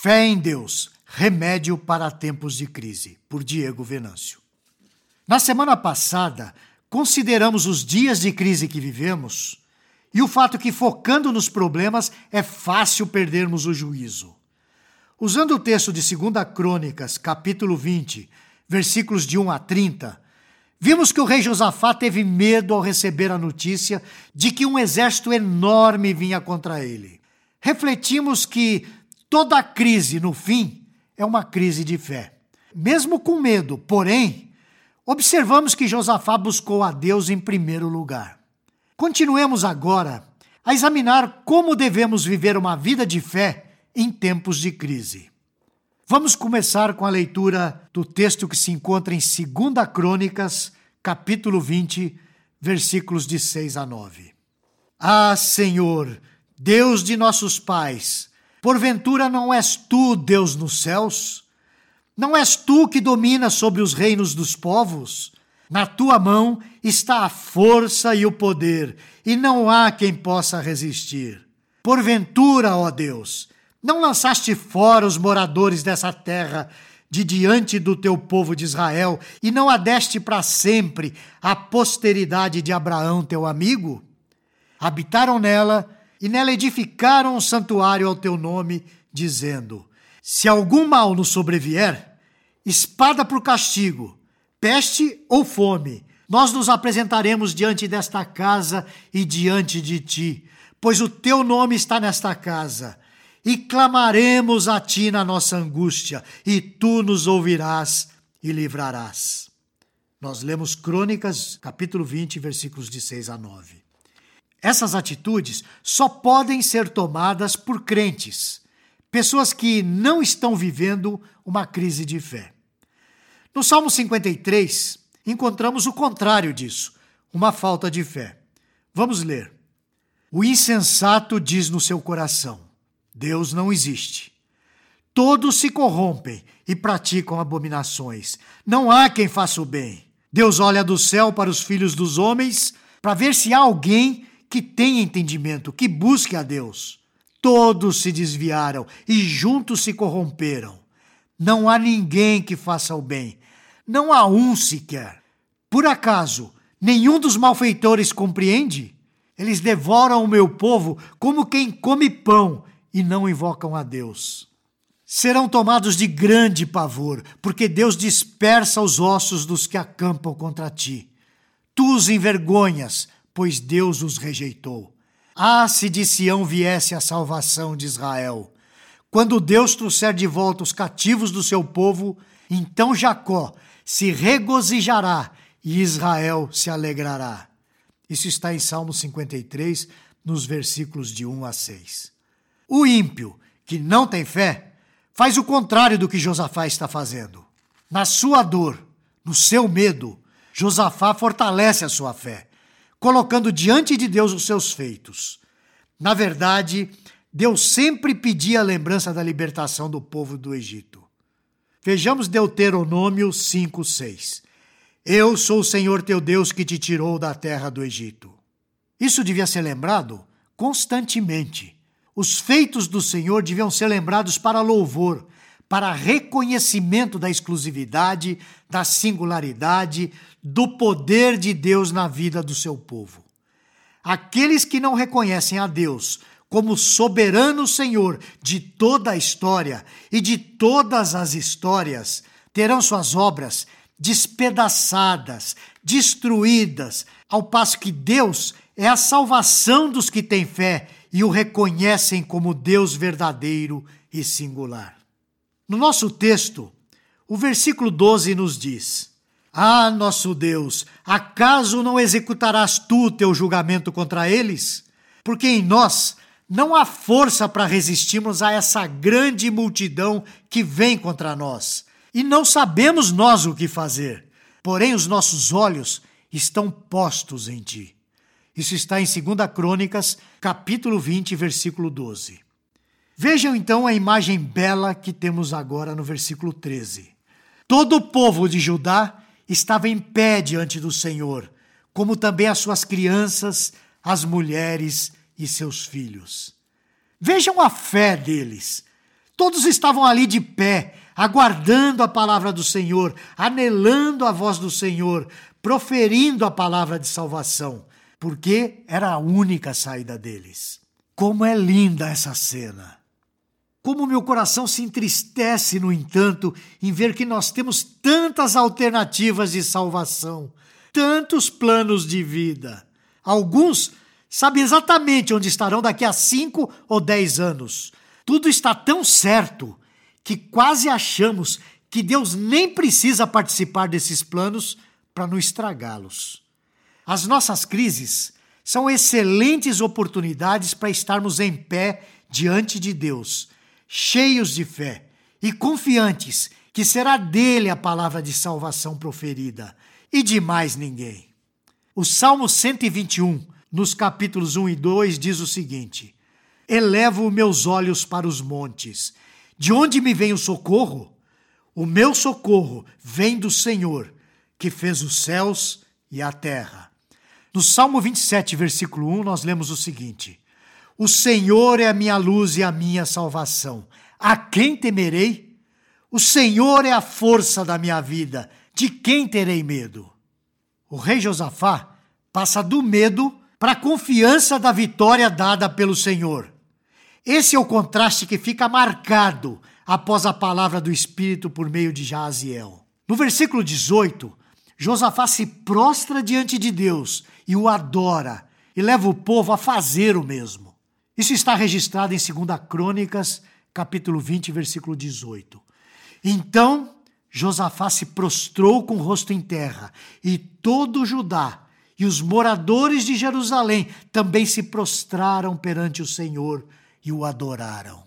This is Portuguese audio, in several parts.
Fé em Deus, remédio para tempos de crise, por Diego Venâncio. Na semana passada, consideramos os dias de crise que vivemos e o fato que, focando nos problemas, é fácil perdermos o juízo. Usando o texto de 2 Crônicas, capítulo 20, versículos de 1 a 30, vimos que o rei Josafá teve medo ao receber a notícia de que um exército enorme vinha contra ele. Refletimos que toda crise, no fim, é uma crise de fé. Mesmo com medo, porém, observamos que Josafá buscou a Deus em primeiro lugar. Continuemos agora a examinar como devemos viver uma vida de fé em tempos de crise. Vamos começar com a leitura do texto que se encontra em 2 Crônicas, capítulo 20, versículos de 6 a 9. Ah, Senhor, Deus de nossos pais, porventura não és tu Deus nos céus? Não és tu que dominas sobre os reinos dos povos? Na tua mão está a força e o poder, e não há quem possa resistir. Porventura, ó Deus, não lançaste fora os moradores dessa terra de diante do teu povo de Israel, e não adeste para sempre a posteridade de Abraão, teu amigo? Habitaram nela e nela edificaram um santuário ao teu nome, dizendo: Se algum mal nos sobrevier, espada por castigo, peste ou fome, nós nos apresentaremos diante desta casa e diante de ti, pois o teu nome está nesta casa. E clamaremos a ti na nossa angústia, e tu nos ouvirás e livrarás. Nós lemos Crônicas, capítulo 20, versículos de 6 a 9. Essas atitudes só podem ser tomadas por crentes, pessoas que não estão vivendo uma crise de fé. No Salmo 53, encontramos o contrário disso, uma falta de fé. Vamos ler. O insensato diz no seu coração: Deus não existe. Todos se corrompem e praticam abominações. Não há quem faça o bem. Deus olha do céu para os filhos dos homens para ver se há alguém que tenha entendimento, que busque a Deus. Todos se desviaram e juntos se corromperam. Não há ninguém que faça o bem, não há um sequer. Por acaso, nenhum dos malfeitores compreende? Eles devoram o meu povo como quem come pão e não invocam a Deus. Serão tomados de grande pavor, porque Deus dispersa os ossos dos que acampam contra ti. Tu os envergonhas, pois Deus os rejeitou. Ah, se de Sião viesse a salvação de Israel! Quando Deus trouxer de volta os cativos do seu povo, então Jacó se regozijará e Israel se alegrará. Isso está em Salmo 53, nos versículos de 1 a 6. O ímpio, que não tem fé, faz o contrário do que Josafá está fazendo. Na sua dor, no seu medo, Josafá fortalece a sua fé, colocando diante de Deus os seus feitos. Na verdade, Deus sempre pedia a lembrança da libertação do povo do Egito. Vejamos Deuteronômio 5, 6. Eu sou o Senhor teu Deus que te tirou da terra do Egito. Isso devia ser lembrado constantemente. Os feitos do Senhor deviam ser lembrados para louvor, para reconhecimento da exclusividade, da singularidade, do poder de Deus na vida do seu povo. Aqueles que não reconhecem a Deus como soberano Senhor de toda a história e de todas as histórias, terão suas obras despedaçadas, destruídas, ao passo que Deus é a salvação dos que têm fé e o reconhecem como Deus verdadeiro e singular. No nosso texto, o versículo 12 nos diz: Ah, nosso Deus, acaso não executarás tu o teu julgamento contra eles? Porque em nós não há força para resistirmos a essa grande multidão que vem contra nós. E não sabemos nós o que fazer. Porém, os nossos olhos estão postos em ti. Isso está em 2 Crônicas, capítulo 20, versículo 12. Vejam então a imagem bela que temos agora no versículo 13. Todo o povo de Judá estava em pé diante do Senhor, como também as suas crianças, as mulheres e seus filhos. Vejam a fé deles. Todos estavam ali de pé, aguardando a palavra do Senhor, anelando a voz do Senhor, proferindo a palavra de salvação, porque era a única saída deles. Como é linda essa cena! Como meu coração se entristece, no entanto, em ver que nós temos tantas alternativas de salvação, tantos planos de vida. Alguns sabem exatamente onde estarão daqui a cinco ou dez anos. Tudo está tão certo que quase achamos que Deus nem precisa participar desses planos para não estragá-los. As nossas crises são excelentes oportunidades para estarmos em pé diante de Deus cheios de fé e confiantes que será dele a palavra de salvação proferida e de mais ninguém. O Salmo 121, nos capítulos 1 e 2, diz o seguinte: Elevo meus olhos para os montes. De onde me vem o socorro? O meu socorro vem do Senhor, que fez os céus e a terra. No Salmo 27, versículo 1, nós lemos o seguinte: o Senhor é a minha luz e a minha salvação. A quem temerei? O Senhor é a força da minha vida. De quem terei medo? O rei Josafá passa do medo para a confiança da vitória dada pelo Senhor. Esse é o contraste que fica marcado após a palavra do Espírito por meio de Jaziel. No versículo 18, Josafá se prostra diante de Deus e o adora e leva o povo a fazer o mesmo. Isso está registrado em 2 Crônicas, capítulo 20, versículo 18. Então Josafá se prostrou com o rosto em terra, e todo Judá e os moradores de Jerusalém também se prostraram perante o Senhor e o adoraram.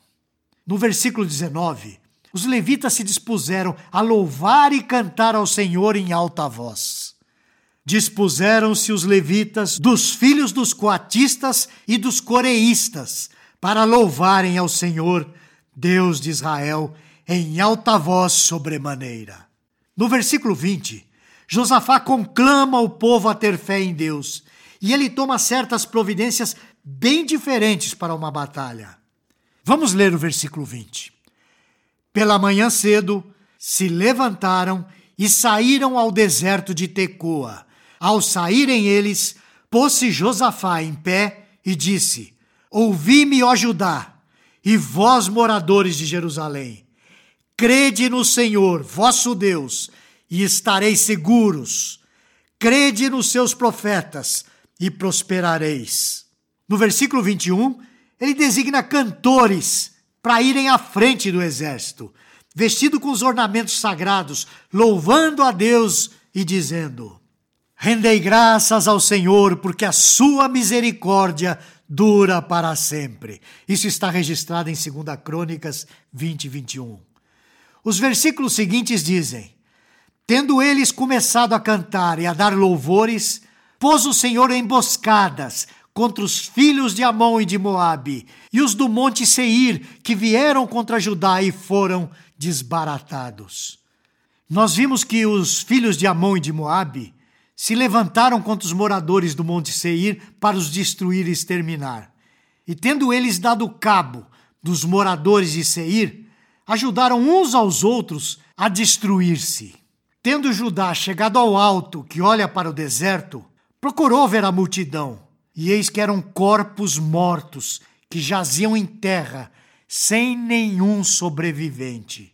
No versículo 19, os levitas se dispuseram a louvar e cantar ao Senhor em alta voz dispuseram-se os levitas dos filhos dos coatistas e dos coreístas para louvarem ao Senhor, Deus de Israel, em alta voz sobremaneira. No versículo 20, Josafá conclama o povo a ter fé em Deus e ele toma certas providências bem diferentes para uma batalha. Vamos ler o versículo 20. Pela manhã cedo se levantaram e saíram ao deserto de Tecoa ao saírem eles, pôs-se Josafá em pé e disse: Ouvi-me, ó Judá, e vós, moradores de Jerusalém, crede no Senhor, vosso Deus, e estareis seguros. Crede nos seus profetas e prosperareis. No versículo 21, ele designa cantores para irem à frente do exército, vestido com os ornamentos sagrados, louvando a Deus e dizendo: Rendei graças ao Senhor, porque a sua misericórdia dura para sempre. Isso está registrado em 2 Crônicas 20, 21. Os versículos seguintes dizem: Tendo eles começado a cantar e a dar louvores, pôs o Senhor emboscadas contra os filhos de Amon e de Moabe, e os do monte Seir, que vieram contra Judá e foram desbaratados. Nós vimos que os filhos de Amon e de Moabe se levantaram contra os moradores do Monte Seir para os destruir e exterminar. E tendo eles dado cabo dos moradores de Seir, ajudaram uns aos outros a destruir-se. Tendo Judá chegado ao alto que olha para o deserto, procurou ver a multidão, e eis que eram corpos mortos que jaziam em terra, sem nenhum sobrevivente.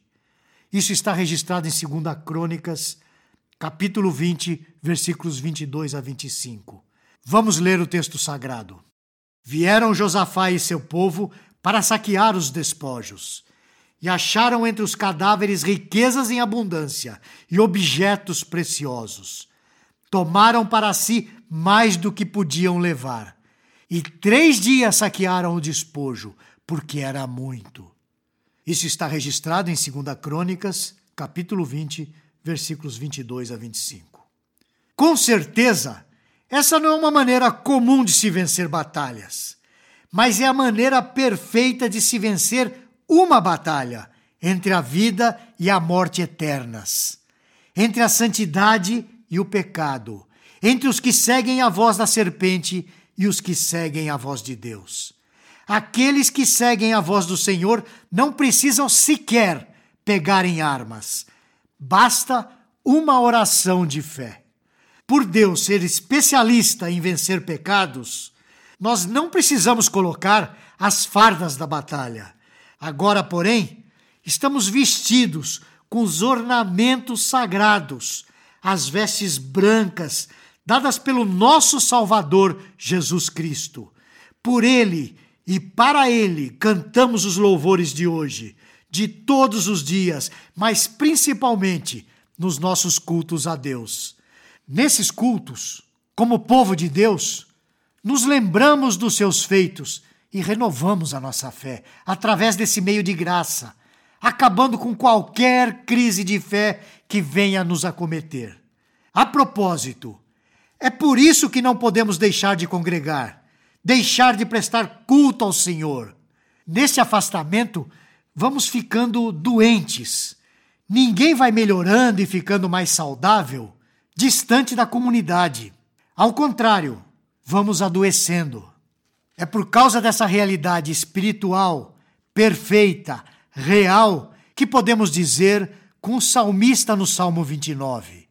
Isso está registrado em 2 Crônicas capítulo 20, versículos 22 a 25. Vamos ler o texto sagrado. Vieram Josafá e seu povo para saquear os despojos, e acharam entre os cadáveres riquezas em abundância e objetos preciosos. Tomaram para si mais do que podiam levar, e três dias saquearam o despojo, porque era muito. Isso está registrado em 2 Crônicas, capítulo 20, versículos 22 a 25. Com certeza, essa não é uma maneira comum de se vencer batalhas, mas é a maneira perfeita de se vencer uma batalha entre a vida e a morte eternas, entre a santidade e o pecado, entre os que seguem a voz da serpente e os que seguem a voz de Deus. Aqueles que seguem a voz do Senhor não precisam sequer pegar em armas. Basta uma oração de fé. Por Deus ser especialista em vencer pecados, nós não precisamos colocar as fardas da batalha. Agora, porém, estamos vestidos com os ornamentos sagrados, as vestes brancas dadas pelo nosso Salvador Jesus Cristo. Por ele e para ele cantamos os louvores de hoje, de todos os dias, mas principalmente nos nossos cultos a Deus. Nesses cultos, como povo de Deus, nos lembramos dos seus feitos e renovamos a nossa fé através desse meio de graça, acabando com qualquer crise de fé que venha nos acometer. A propósito, é por isso que não podemos deixar de congregar, deixar de prestar culto ao Senhor. Nesse afastamento, vamos ficando doentes. Ninguém vai melhorando e ficando mais saudável distante da comunidade. Ao contrário, vamos adoecendo. É por causa dessa realidade espiritual perfeita, real, que podemos dizer com o salmista no Salmo 29.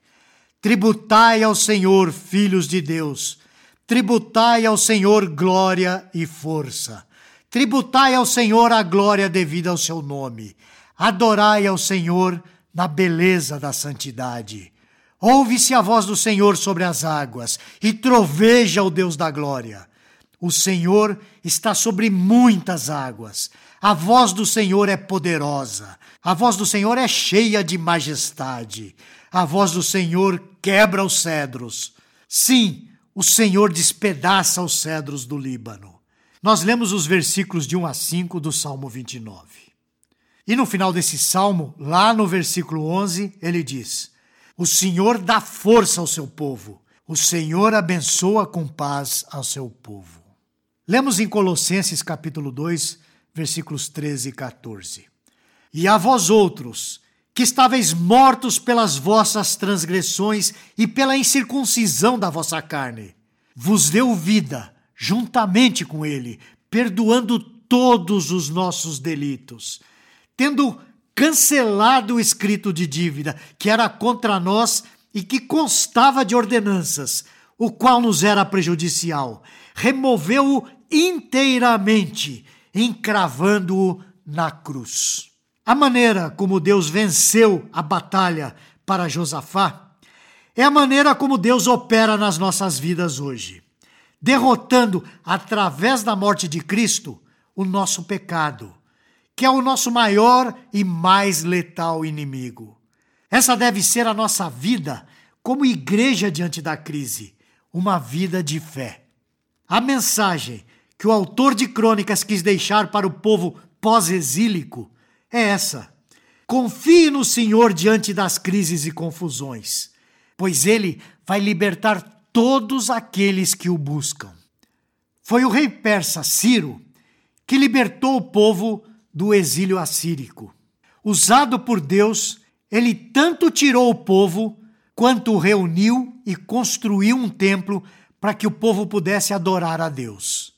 Tributai ao Senhor, filhos de Deus, tributai ao Senhor glória e força. Tributai ao Senhor a glória devida ao seu nome. Adorai ao Senhor na beleza da santidade. Ouve-se a voz do Senhor sobre as águas e troveja o Deus da glória. O Senhor está sobre muitas águas. A voz do Senhor é poderosa. A voz do Senhor é cheia de majestade. A voz do Senhor quebra os cedros. Sim, o Senhor despedaça os cedros do Líbano. Nós lemos os versículos de 1 a 5 do Salmo 29. E no final desse salmo, lá no versículo 11, ele diz: O Senhor dá força ao seu povo. O Senhor abençoa com paz ao seu povo. Lemos em Colossenses capítulo 2, versículos 13 e 14. E a vós outros, que estáveis mortos pelas vossas transgressões e pela incircuncisão da vossa carne. Vos deu vida juntamente com ele, perdoando todos os nossos delitos, tendo cancelado o escrito de dívida que era contra nós e que constava de ordenanças, o qual nos era prejudicial, removeu-o inteiramente, encravando-o na cruz. A maneira como Deus venceu a batalha para Josafá é a maneira como Deus opera nas nossas vidas hoje, derrotando através da morte de Cristo o nosso pecado, que é o nosso maior e mais letal inimigo. Essa deve ser a nossa vida como igreja diante da crise, uma vida de fé. A mensagem que o autor de Crônicas quis deixar para o povo pós-exílico é essa: confie no Senhor diante das crises e confusões, pois Ele vai libertar todos aqueles que o buscam. Foi o rei persa Ciro que libertou o povo do exílio assírico. Usado por Deus, ele tanto tirou o povo quanto reuniu e construiu um templo para que o povo pudesse adorar a Deus.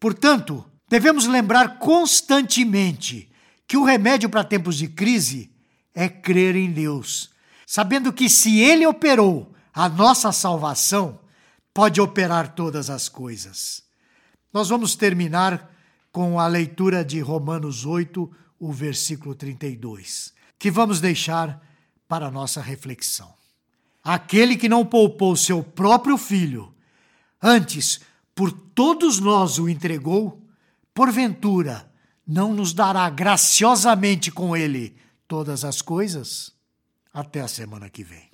Portanto, devemos lembrar constantemente que o remédio para tempos de crise é crer em Deus, sabendo que se Ele operou a nossa salvação, pode operar todas as coisas. Nós vamos terminar com a leitura de Romanos 8, o versículo 32, que vamos deixar para nossa reflexão. Aquele que não poupou seu próprio filho, antes por todos nós o entregou, porventura não nos dará graciosamente com ele todas as coisas? Até a semana que vem.